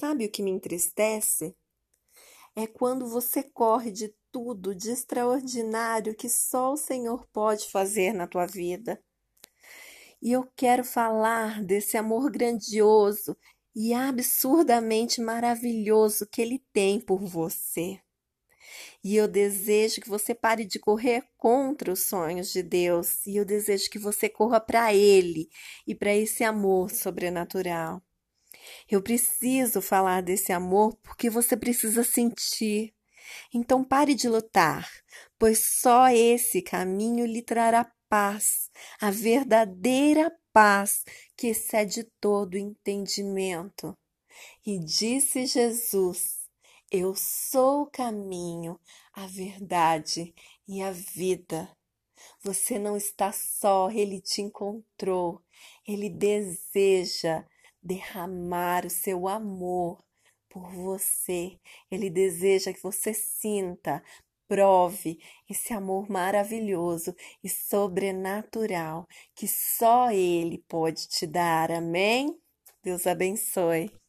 sabe o que me entristece? É quando você corre de tudo de extraordinário que só o Senhor pode fazer na tua vida. E eu quero falar desse amor grandioso e absurdamente maravilhoso que Ele tem por você. E eu desejo que você pare de correr contra os sonhos de Deus, e eu desejo que você corra para Ele e para esse amor sobrenatural. Eu preciso falar desse amor porque você precisa sentir. Então pare de lutar, pois só esse caminho lhe trará paz, a verdadeira paz que excede todo entendimento. E disse Jesus: Eu sou o caminho, a verdade e a vida. Você não está só, ele te encontrou. Ele deseja derramar o seu amor por você. Ele deseja que você sinta, prove esse amor maravilhoso e sobrenatural que só Ele pode te dar. Amém? Deus abençoe.